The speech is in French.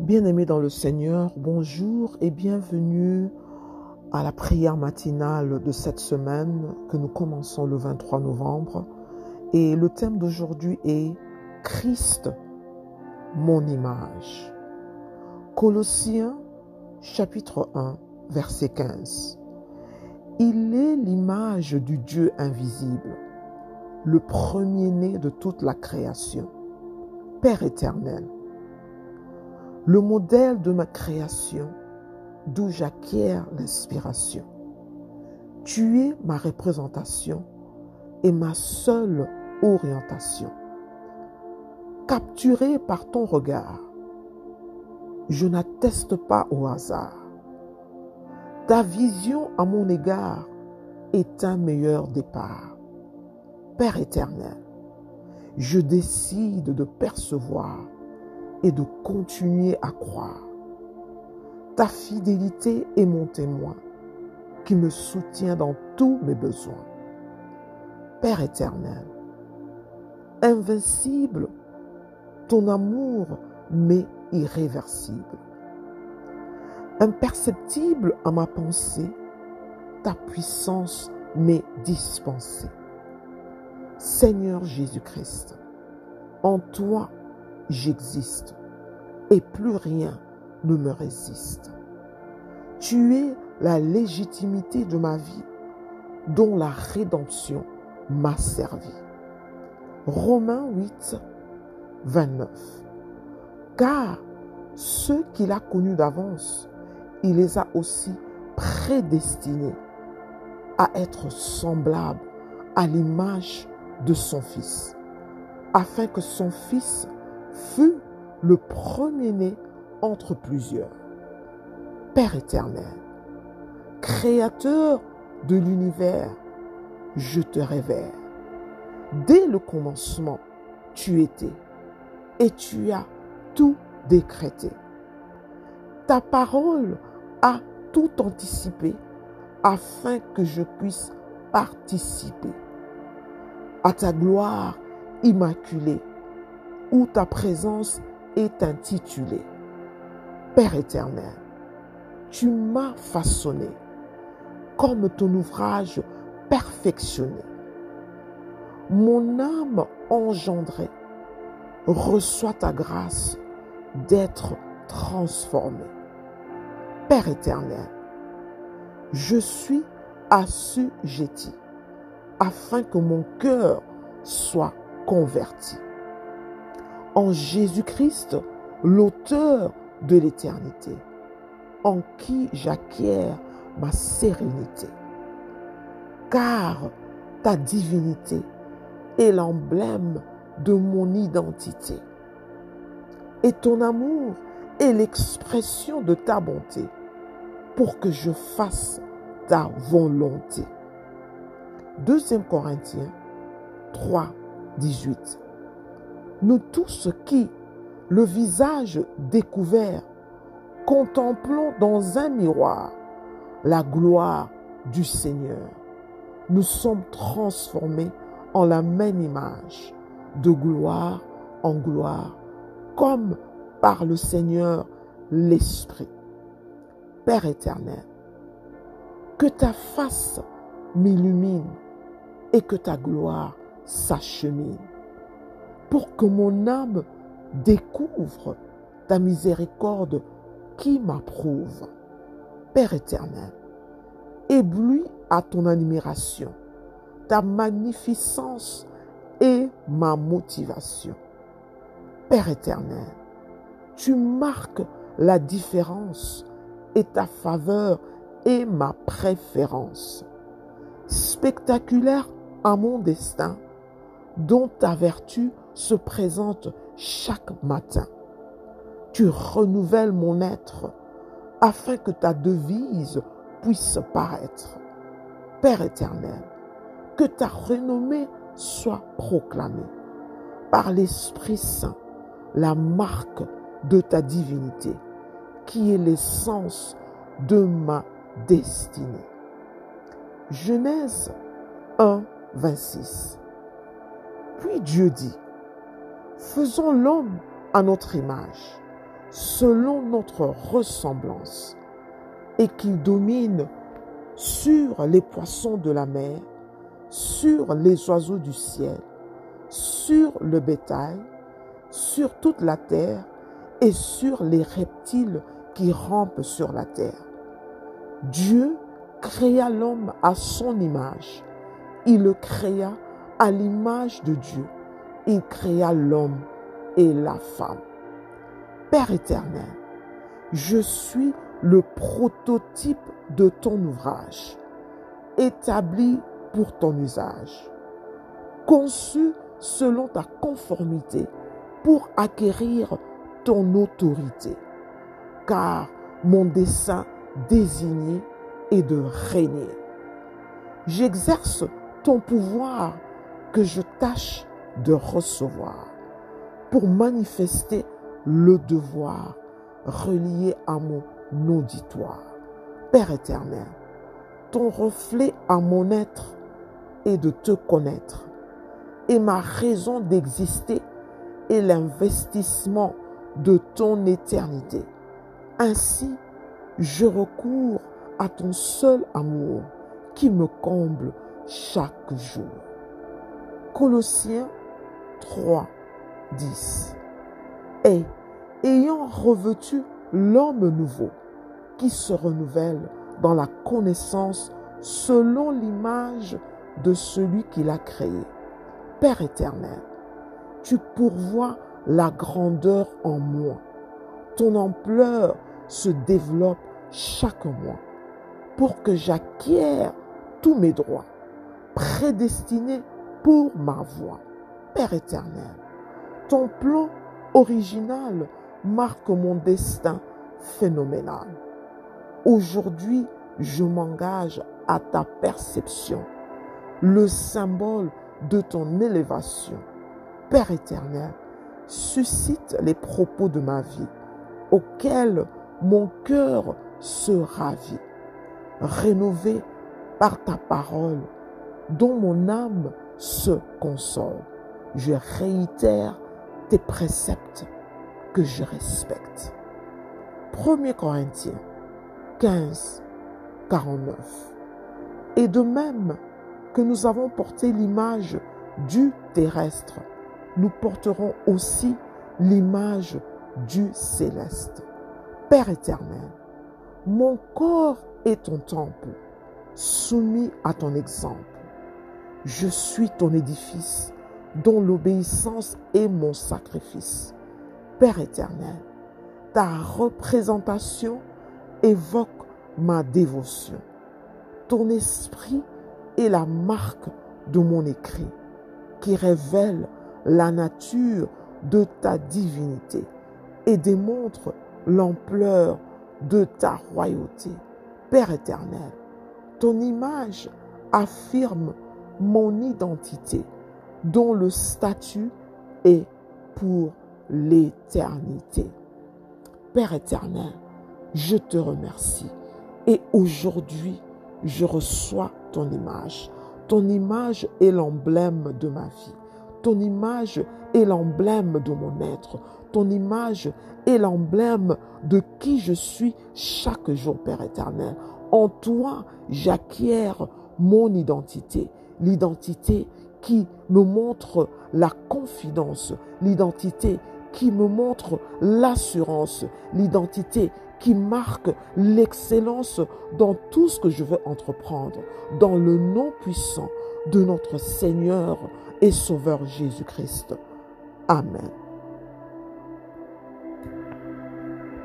Bien-aimés dans le Seigneur, bonjour et bienvenue à la prière matinale de cette semaine que nous commençons le 23 novembre. Et le thème d'aujourd'hui est Christ, mon image. Colossiens chapitre 1, verset 15. Il est l'image du Dieu invisible, le premier-né de toute la création, Père éternel le modèle de ma création, d'où j'acquiers l'inspiration. Tu es ma représentation et ma seule orientation. Capturé par ton regard, je n'atteste pas au hasard. Ta vision à mon égard est un meilleur départ. Père éternel, je décide de percevoir et de continuer à croire. Ta fidélité est mon témoin qui me soutient dans tous mes besoins. Père éternel, invincible, ton amour m'est irréversible. Imperceptible à ma pensée, ta puissance m'est dispensée. Seigneur Jésus-Christ, en toi j'existe et plus rien ne me résiste. Tu es la légitimité de ma vie dont la rédemption m'a servi. Romains 8, 29. Car ceux qu'il a connus d'avance, il les a aussi prédestinés à être semblables à l'image de son Fils, afin que son Fils fut le premier-né entre plusieurs. Père éternel, Créateur de l'univers, je te révère. Dès le commencement, tu étais et tu as tout décrété. Ta parole a tout anticipé afin que je puisse participer à ta gloire immaculée où ta présence est intitulée. Père éternel, tu m'as façonné comme ton ouvrage perfectionné. Mon âme engendrée reçoit ta grâce d'être transformée. Père éternel, je suis assujetti afin que mon cœur soit converti en Jésus-Christ, l'auteur de l'éternité, en qui j'acquiers ma sérénité. Car ta divinité est l'emblème de mon identité. Et ton amour est l'expression de ta bonté pour que je fasse ta volonté. 2 Corinthiens 3, 18 nous tous qui, le visage découvert, contemplons dans un miroir la gloire du Seigneur, nous sommes transformés en la même image, de gloire en gloire, comme par le Seigneur l'Esprit. Père éternel, que ta face m'illumine et que ta gloire s'achemine pour que mon âme découvre ta miséricorde qui m'approuve. Père éternel, éblouis à ton admiration, ta magnificence et ma motivation. Père éternel, tu marques la différence et ta faveur est ma préférence. Spectaculaire à mon destin, dont ta vertu se présente chaque matin. Tu renouvelles mon être afin que ta devise puisse paraître. Père éternel, que ta renommée soit proclamée par l'Esprit Saint, la marque de ta divinité, qui est l'essence de ma destinée. Genèse 1, 26. Puis Dieu dit, Faisons l'homme à notre image, selon notre ressemblance et qu'il domine sur les poissons de la mer, sur les oiseaux du ciel, sur le bétail, sur toute la terre et sur les reptiles qui rampent sur la terre. Dieu créa l'homme à son image. Il le créa à l'image de Dieu. Il créa l'homme et la femme. Père éternel, je suis le prototype de ton ouvrage, établi pour ton usage, conçu selon ta conformité pour acquérir ton autorité, car mon dessein désigné est de régner. J'exerce ton pouvoir que je tâche de recevoir pour manifester le devoir relié à mon auditoire. Père éternel, ton reflet à mon être est de te connaître et ma raison d'exister est l'investissement de ton éternité. Ainsi, je recours à ton seul amour qui me comble chaque jour. Colossiens 3, 10. Et ayant revêtu l'homme nouveau qui se renouvelle dans la connaissance selon l'image de celui qui l'a créé. Père éternel, tu pourvois la grandeur en moi. Ton ampleur se développe chaque mois pour que j'acquière tous mes droits, prédestinés pour ma voix. Père éternel, ton plan original marque mon destin phénoménal. Aujourd'hui, je m'engage à ta perception, le symbole de ton élévation. Père éternel, suscite les propos de ma vie auxquels mon cœur se ravit, rénové par ta parole, dont mon âme se console. Je réitère tes préceptes que je respecte. 1 Corinthiens 15, 49. Et de même que nous avons porté l'image du terrestre, nous porterons aussi l'image du céleste. Père éternel, mon corps est ton temple, soumis à ton exemple. Je suis ton édifice, dont l'obéissance est mon sacrifice. Père éternel, ta représentation évoque ma dévotion. Ton esprit est la marque de mon écrit qui révèle la nature de ta divinité et démontre l'ampleur de ta royauté. Père éternel, ton image affirme mon identité dont le statut est pour l'éternité. Père éternel, je te remercie. Et aujourd'hui, je reçois ton image. Ton image est l'emblème de ma vie. Ton image est l'emblème de mon être. Ton image est l'emblème de qui je suis chaque jour, Père éternel. En toi, j'acquiers mon identité. L'identité qui me montre la confidence. L'identité qui me montre l'assurance. L'identité qui marque l'excellence dans tout ce que je veux entreprendre, dans le nom puissant de notre Seigneur et Sauveur Jésus-Christ. Amen.